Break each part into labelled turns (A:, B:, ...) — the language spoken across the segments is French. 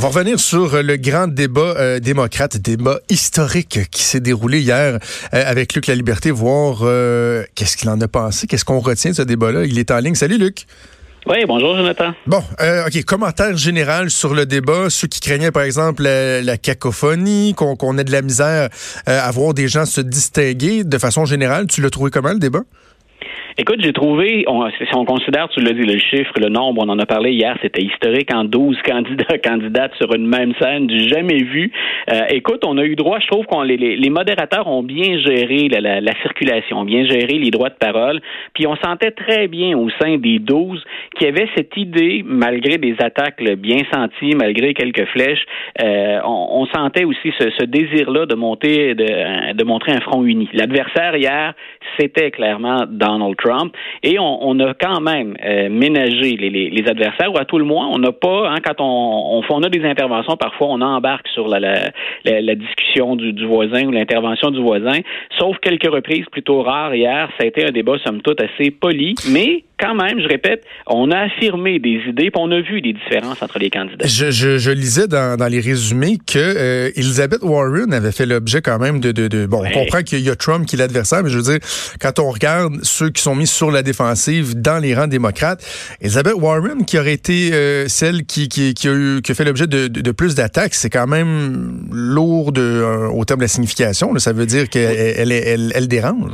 A: On va revenir sur le grand débat euh, démocrate, débat historique qui s'est déroulé hier euh, avec Luc La Liberté, voir euh, qu'est-ce qu'il en a pensé, qu'est-ce qu'on retient de ce débat-là. Il est en ligne. Salut Luc.
B: Oui, bonjour Jonathan.
A: Bon, OK, commentaire général sur le débat. Ceux qui craignaient, par exemple, la, cacophonie, qu'on ait de la misère à voir des gens se distinguer de façon générale. Tu l'as trouvé comment, le débat?
B: Écoute, j'ai trouvé, si on considère, tu l'as dit, le chiffre, le nombre, on en a parlé hier, c'était historique en 12 candidats, candidates sur une même scène, du jamais vu. Euh, écoute, on a eu droit, je trouve qu'on les, les, modérateurs ont bien géré la, la, circulation, bien géré les droits de parole, puis on sentait très bien au sein des 12 qu'il y avait cette idée, malgré des attaques bien senties, malgré quelques flèches, euh, on, sentait aussi ce, ce désir-là de monter, de, de montrer un front uni. L'adversaire hier, c'était clairement Donald Trump. Et on, a quand même euh, ménagé les, adversaires, ou à tout le moins, on n'a pas, hein, quand on, on, a des interventions, parfois on embarque sur la, la, discussion du, du, voisin ou l'intervention du voisin, sauf quelques reprises plutôt rares hier. Ça a été un débat, somme toute, assez poli, mais quand même, je répète, on a affirmé des idées, puis on a vu des différences entre les candidats.
A: Je, je, lisais dans, dans, les résumés que euh, Elizabeth Warren avait fait l'objet quand même de, de, de bon, on comprend qu'il y a Trump qui est l'adversaire, mais je veux dire, quand on regarde ceux qui sont mis sur la défensive dans les rangs démocrates, Elizabeth Warren qui aurait été euh, celle qui, qui, qui, a eu, qui a fait l'objet de, de, plus d'attaques, c'est quand même lourd de, euh, au terme de la signification. Là, ça veut dire qu'elle elle, elle, elle dérange.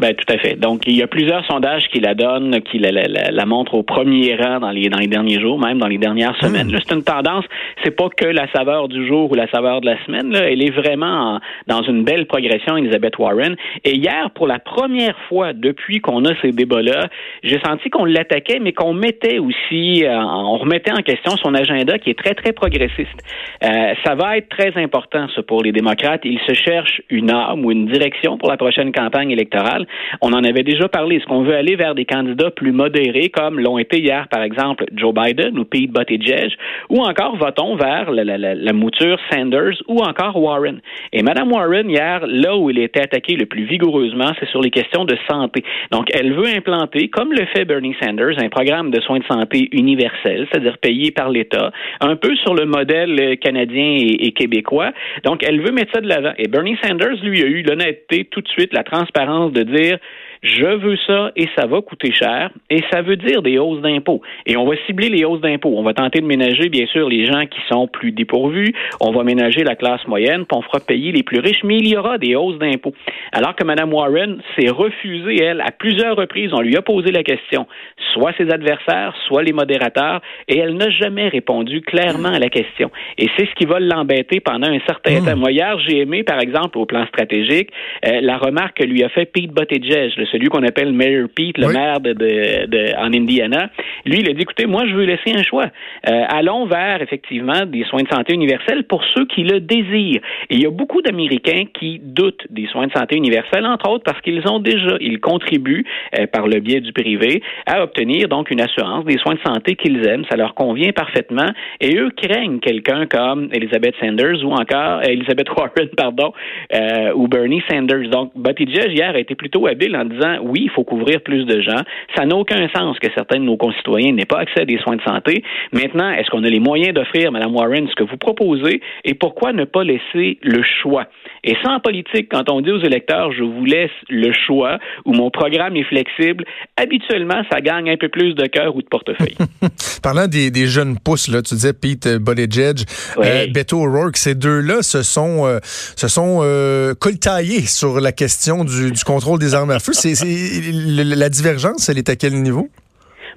B: Ben, tout à fait. Donc, il y a plusieurs sondages qui la donnent, qui la, la, la, montrent au premier rang dans les, dans les derniers jours, même dans les dernières hmm. semaines. C'est une tendance, c'est pas que la saveur du jour ou la saveur de la semaine. Là. Elle est vraiment dans une belle progression, Elizabeth Warren. Et hier, pour la première fois depuis qu'on a ces débats-là, j'ai senti qu'on l'attaquait, mais qu'on mettait aussi, euh, on remettait en question son agenda qui est très, très progressiste. Euh, ça va être très important, ça, pour les démocrates. Ils se cherchent une arme ou une direction pour la prochaine campagne électorale. On en avait déjà parlé. Est-ce qu'on veut aller vers des candidats plus modérés, comme l'ont été hier, par exemple, Joe Biden ou Pete Buttigieg, ou encore va-t-on vers la, mouture Sanders ou encore Warren? Et Mme Warren, hier, là où il était attaqué le plus vigoureusement, c'est sur les questions de santé. Donc, elle veut implanter, comme le fait Bernie Sanders, un programme de soins de santé universel, c'est-à-dire payé par l'État, un peu sur le modèle canadien et, et québécois. Donc, elle veut mettre ça de l'avant. Et Bernie Sanders, lui, a eu l'honnêteté tout de suite, la transparence de dire dire je veux ça et ça va coûter cher et ça veut dire des hausses d'impôts. Et on va cibler les hausses d'impôts. On va tenter de ménager, bien sûr, les gens qui sont plus dépourvus. On va ménager la classe moyenne, puis on fera payer les plus riches, mais il y aura des hausses d'impôts. Alors que Mme Warren s'est refusée, elle, à plusieurs reprises, on lui a posé la question, soit ses adversaires, soit les modérateurs, et elle n'a jamais répondu clairement à la question. Et c'est ce qui va l'embêter pendant un certain mmh. temps. Moi, hier, j'ai aimé, par exemple, au plan stratégique, euh, la remarque que lui a fait Pete Buttigieg, le celui qu'on appelle Mayor Pete, le maire de, de, en Indiana, lui, il a dit, écoutez, moi, je veux laisser un choix. Euh, allons vers, effectivement, des soins de santé universels pour ceux qui le désirent. Et il y a beaucoup d'Américains qui doutent des soins de santé universels, entre autres parce qu'ils ont déjà, ils contribuent euh, par le biais du privé à obtenir donc une assurance des soins de santé qu'ils aiment. Ça leur convient parfaitement. Et eux craignent quelqu'un comme Elizabeth Sanders ou encore Elizabeth Warren, pardon, euh, ou Bernie Sanders. Donc, Buttigieg hier a été plutôt habile en disant oui, il faut couvrir plus de gens. Ça n'a aucun sens que certains de nos concitoyens n'aient pas accès à des soins de santé. Maintenant, est-ce qu'on a les moyens d'offrir, Mme Warren, ce que vous proposez? Et pourquoi ne pas laisser le choix? Et sans politique, quand on dit aux électeurs, je vous laisse le choix ou mon programme est flexible, habituellement, ça gagne un peu plus de cœur ou de portefeuille.
A: Parlant des, jeunes pousses, là, tu disais Pete Buttigieg, euh, Beto O'Rourke, ces deux-là se sont, euh, se sont euh, coltaillés sur la question du, du contrôle des armes à feu la divergence, elle est à quel niveau?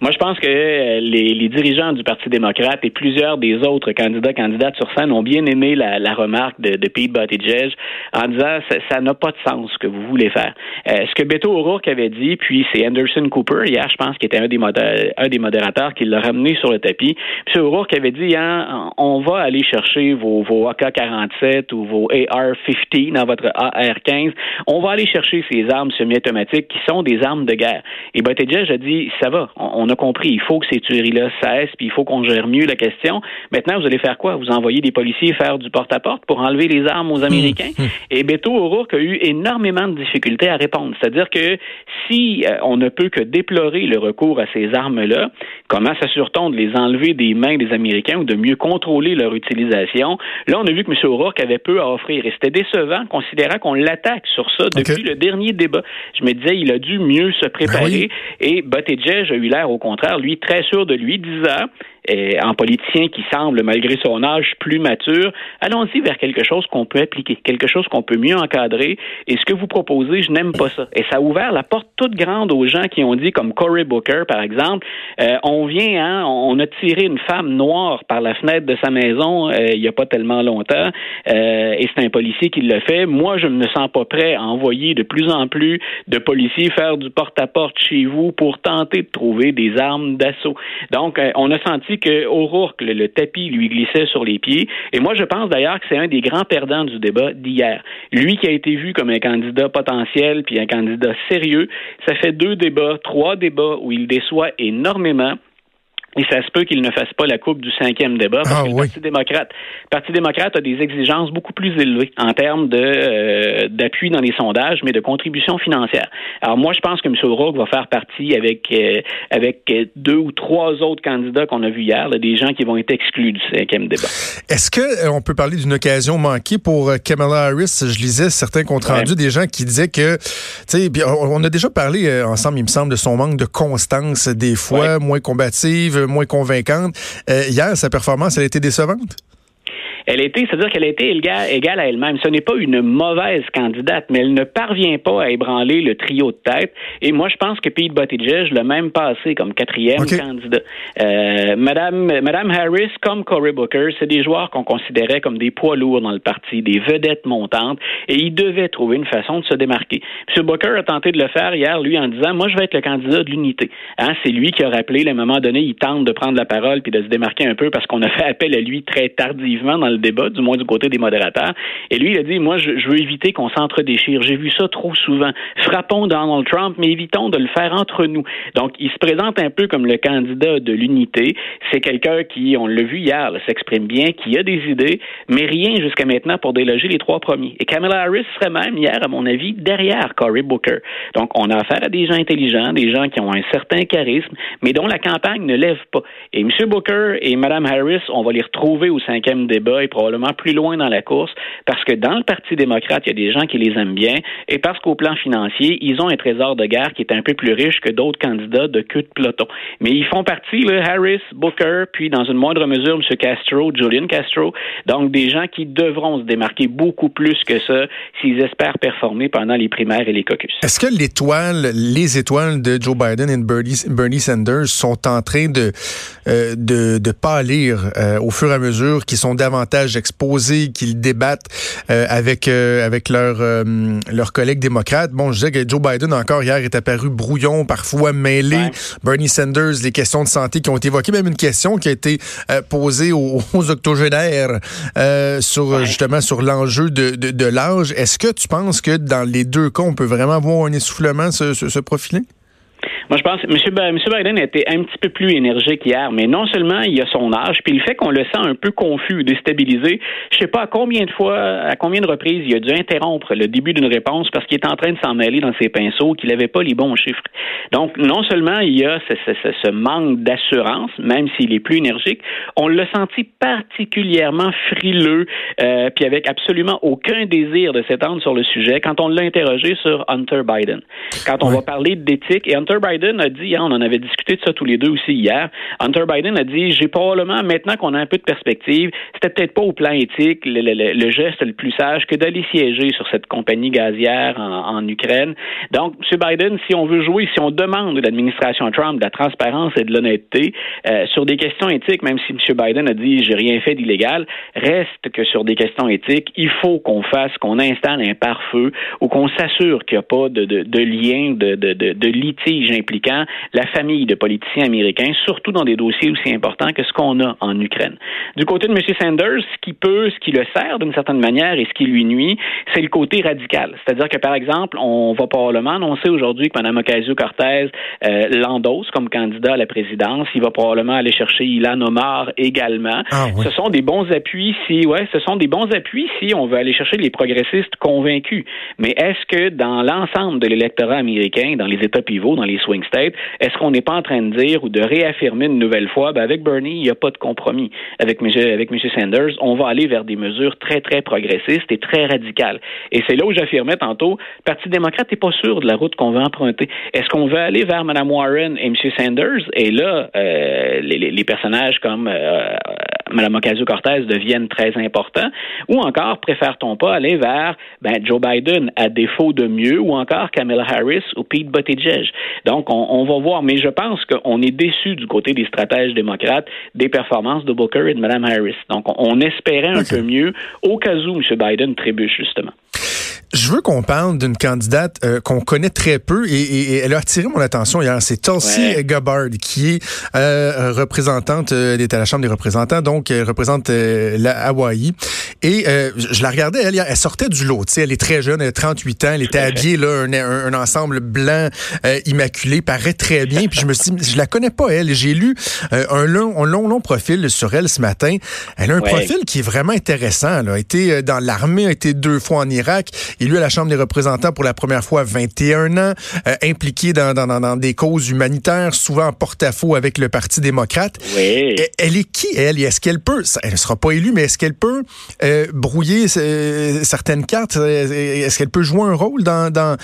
B: Moi, je pense que euh, les, dirigeants du Parti démocrate et plusieurs des autres candidats, candidates sur scène ont bien aimé la, remarque de, Pete Buttigieg en disant ça n'a pas de sens ce que vous voulez faire. Euh, ce que Beto O'Rourke avait dit, puis c'est Anderson Cooper hier, je pense, qui était un des, un des modérateurs qui l'a ramené sur le tapis. Puis O'Rourke avait dit hein, on va aller chercher vos, vos AK-47 ou vos AR-50 dans votre AR-15. On va aller chercher ces armes semi-automatiques qui sont des armes de guerre. Et Buttigieg a dit ça va, on a compris, il faut que ces tueries-là cessent, puis il faut qu'on gère mieux la question. Maintenant, vous allez faire quoi? Vous envoyez des policiers faire du porte-à-porte pour enlever les armes aux Américains? Mmh, mmh. Et Beto O'Rourke a eu énormément de difficultés à répondre. C'est-à-dire que si euh, on ne peut que déplorer le recours à ces armes-là, comment s'assure-t-on de les enlever des mains des Américains ou de mieux contrôler leur utilisation? Là, on a vu que M. O'Rourke avait peu à offrir. Et c'était décevant, considérant qu'on l'attaque sur ça depuis le dernier débat. Je me disais, il a dû mieux se préparer. Ben Et Buttigieg a eu l'air, au contraire, lui, très sûr de lui, disant en politicien qui semble, malgré son âge, plus mature, allons-y vers quelque chose qu'on peut appliquer, quelque chose qu'on peut mieux encadrer. Et ce que vous proposez, je n'aime pas ça. Et ça a ouvert la porte toute grande aux gens qui ont dit, comme Cory Booker, par exemple, euh, on vient, hein, on a tiré une femme noire par la fenêtre de sa maison euh, il n'y a pas tellement longtemps, euh, et c'est un policier qui le fait. Moi, je ne me sens pas prêt à envoyer de plus en plus de policiers faire du porte-à-porte chez vous pour tenter de trouver des armes d'assaut. Donc, on a senti que O'Rourke, le, tapis lui glissait sur les pieds. Et moi, je pense d'ailleurs que c'est un des grands perdants du débat d'hier. Lui qui a été vu comme un candidat potentiel puis un candidat sérieux, ça fait deux débats, trois débats où il déçoit énormément. Et ça se peut qu'il ne fasse pas la coupe du cinquième débat parce ah que le Parti démocrate, Parti démocrate a des exigences beaucoup plus élevées en termes de euh, d'appui dans les sondages, mais de contribution financière. Alors moi, je pense que M. O'Rourke va faire partie avec euh, avec deux ou trois autres candidats qu'on a vus hier, des gens qui vont être exclus du cinquième débat.
A: Est-ce que euh, on peut parler d'une occasion manquée pour Kamala Harris? Je lisais certains comptes rendus des gens qui disaient que, tu sais, on a déjà parlé ensemble, il me semble, de son manque de constance, des fois moins combative moins convaincante. Euh, hier, sa performance, elle a été décevante?
B: Elle était, c'est-à-dire qu'elle a été égale, à elle-même. Ce n'est pas une mauvaise candidate, mais elle ne parvient pas à ébranler le trio de tête. Et moi, je pense que Pete Buttigieg l'a même passé comme quatrième candidat. Euh, Madame, Madame Harris, comme Cory Booker, c'est des joueurs qu'on considérait comme des poids lourds dans le parti, des vedettes montantes, et ils devaient trouver une façon de se démarquer. M. Booker a tenté de le faire hier, lui, en disant, moi, je vais être le candidat de l'unité. Hein, c'est lui qui a rappelé, à un moment donné, il tente de prendre la parole puis de se démarquer un peu parce qu'on a fait appel à lui très tardivement dans le débat, du moins du côté des modérateurs. Et lui, il a dit, moi, je, veux éviter qu'on s'entre-déchire. J'ai vu ça trop souvent. Frappons Donald Trump, mais évitons de le faire entre nous. Donc, il se présente un peu comme le candidat de l'unité. C'est quelqu'un qui, on l'a vu hier, s'exprime bien, qui a des idées, mais rien jusqu'à maintenant pour déloger les trois premiers. Et Kamala Harris serait même hier, à mon avis, derrière Cory Booker. Donc, on a affaire à des gens intelligents, des gens qui ont un certain charisme, mais dont la campagne ne lève pas. Et M. Booker et Mme Harris, on va les retrouver au cinquième débat probablement plus loin dans la course parce que dans le Parti démocrate, il y a des gens qui les aiment bien et parce qu'au plan financier, ils ont un trésor de guerre qui est un peu plus riche que d'autres candidats de queue de peloton. Mais ils font partie, là, Harris, Booker, puis dans une moindre mesure, M. Castro, Julian Castro, donc des gens qui devront se démarquer beaucoup plus que ça s'ils espèrent performer pendant les primaires et les caucus.
A: Est-ce que l'étoile, les étoiles de Joe Biden et Bernie, Sanders sont en train de, euh, de, de pâlir euh, au fur et à mesure qu'ils sont davantage exposés, qu'ils débattent euh, avec euh, avec leurs euh, leurs collègues démocrates. Bon, je disais que Joe Biden encore hier est apparu brouillon, parfois mêlé. Bernie Sanders, les questions de santé qui ont été évoquées, même une question qui a été posée aux, octogénaires sur justement sur l'enjeu de, de, l'âge. Est-ce que tu penses que dans les deux cas, on peut vraiment voir un essoufflement se, se, se profiler?
B: Moi, je pense que M. Biden a été un petit peu plus énergique hier, mais non seulement il a son âge, puis le fait qu'on le sent un peu confus, déstabilisé. Je sais pas à combien de fois, à combien de reprises il a dû interrompre le début d'une réponse parce qu'il est en train de s'en mêler dans ses pinceaux, qu'il n'avait pas les bons chiffres. Donc, non seulement il y a ce, manque d'assurance, même s'il est plus énergique, on l'a senti particulièrement frileux, euh, puis avec absolument aucun désir de s'étendre sur le sujet quand on l'a interrogé sur Hunter Biden. Quand on va parler d'éthique, et Hunter Biden Biden a dit, hein, on en avait discuté de ça tous les deux aussi hier, Hunter Biden a dit, j'ai probablement, maintenant qu'on a un peu de perspective, c'était peut-être pas au plan éthique le, geste le plus sage que d'aller siéger sur cette compagnie gazière en, Ukraine. Donc, M. Biden, si on veut jouer, si on demande de l'administration Trump de la transparence et de l'honnêteté euh, sur des questions éthiques, même si M. Biden a dit, j'ai rien fait d'illégal, reste que sur des questions éthiques, il faut qu'on fasse, qu'on installe un pare-feu ou qu'on s'assure qu'il n'y a pas de, lien, de, de litige impliquant la famille de politiciens américains, surtout dans des dossiers aussi importants que ce qu'on a en Ukraine. Du côté de M. Sanders, ce qui peut, ce qui le sert d'une certaine manière et ce qui lui nuit, c'est le côté radical. C'est-à-dire que, par exemple, on va probablement annoncer aujourd'hui que Mme Ocasio-Cortez euh, l'endosse comme candidat à la présidence. Il va probablement aller chercher Ilan Omar également. Ah, ce sont des bons appuis si, ouais, ce sont des bons appuis si on veut aller chercher les progressistes convaincus. Mais est-ce que dans l'ensemble de l'électorat américain, dans les États pivots, dans les est-ce qu'on n'est pas en train de dire ou de réaffirmer une nouvelle fois, ben avec Bernie, il n'y a pas de compromis. Avec M. Sanders, on va aller vers des mesures très, très progressistes et très radicales. Et c'est là où j'affirmais tantôt, le Parti démocrate n'est pas sûr de la route qu'on veut emprunter. Est-ce qu'on veut aller vers Mme Warren et M. Sanders? Et là, euh, les, les, personnages comme euh, Mme Ocasio-Cortez deviennent très importants? Ou encore, préfère-t-on pas aller vers ben, Joe Biden à défaut de mieux, ou encore Kamala Harris ou Pete Buttigieg? Donc, on, on va voir. Mais je pense qu'on est déçu du côté des stratèges démocrates des performances de Booker et de Mme Harris. Donc, on, espérait un peu mieux au cas où M. Biden trébuche, justement.
A: Je veux qu'on parle d'une candidate euh, qu'on connaît très peu et, elle a attiré mon attention hier. C'est Tulsi Gabbard qui est euh, représentante euh, à la Chambre des représentants, donc elle représente euh, la Hawaï. Et je la regardais, elle, elle sortait du lot. Elle est très jeune, elle a 38 ans, elle était habillée là un, un, ensemble blanc immaculé, paraît très bien. Puis je me suis dit, je la connais pas elle. J'ai lu un long, un long, long profil sur elle ce matin. Elle a un profil qui est vraiment intéressant. Elle a été dans l'armée, a été deux fois en Irak élu à la Chambre des représentants pour la première fois à 21 ans, euh, impliqué dans, dans, dans, des causes humanitaires, souvent en porte-à-faux avec le Parti démocrate.
B: Oui.
A: Elle est qui, elle? Est-ce qu'elle peut, elle ne sera pas élue, mais est-ce qu'elle peut euh, brouiller euh, certaines cartes? Est-ce qu'elle peut jouer un rôle dans, dans,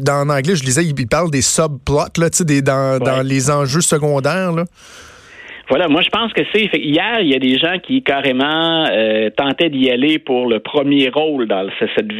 A: dans en anglais, je disais, il parle des subplots, là, des, dans, dans les enjeux secondaires, là?
B: Voilà, moi je pense que c'est hier il y a des gens qui carrément euh, tentaient d'y aller pour le premier rôle dans cette, cette